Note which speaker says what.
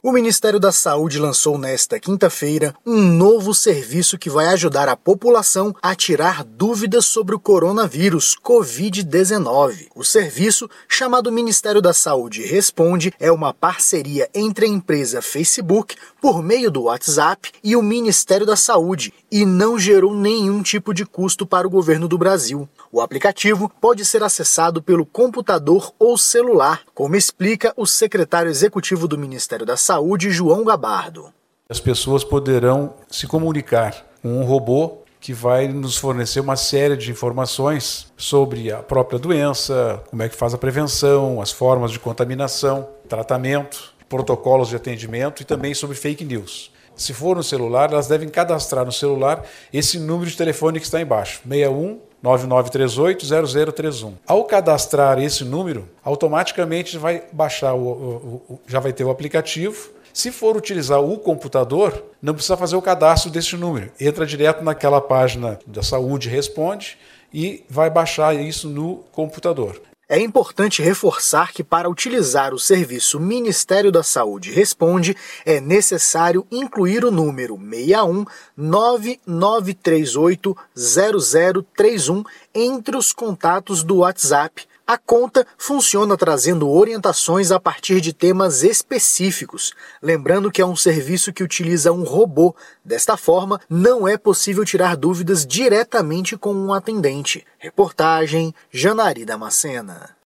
Speaker 1: O Ministério da Saúde lançou nesta quinta-feira um novo serviço que vai ajudar a população a tirar dúvidas sobre o coronavírus Covid-19. O serviço, chamado Ministério da Saúde Responde, é uma parceria entre a empresa Facebook, por meio do WhatsApp, e o Ministério da Saúde e não gerou nenhum tipo de custo para o governo do Brasil. O aplicativo pode ser acessado pelo computador ou celular, como explica o secretário executivo do Ministério da Saúde, João Gabardo.
Speaker 2: As pessoas poderão se comunicar com um robô que vai nos fornecer uma série de informações sobre a própria doença, como é que faz a prevenção, as formas de contaminação, tratamento, protocolos de atendimento e também sobre fake news. Se for no celular, elas devem cadastrar no celular esse número de telefone que está embaixo, 61 9938-0031. Ao cadastrar esse número, automaticamente vai baixar o, o, o, já vai ter o aplicativo. Se for utilizar o computador, não precisa fazer o cadastro desse número. Entra direto naquela página da saúde, responde e vai baixar isso no computador.
Speaker 1: É importante reforçar que, para utilizar o serviço Ministério da Saúde Responde, é necessário incluir o número 61 9938 0031 entre os contatos do WhatsApp a conta funciona trazendo orientações a partir de temas específicos, lembrando que é um serviço que utiliza um robô. Desta forma, não é possível tirar dúvidas diretamente com um atendente. Reportagem Janari Damascena.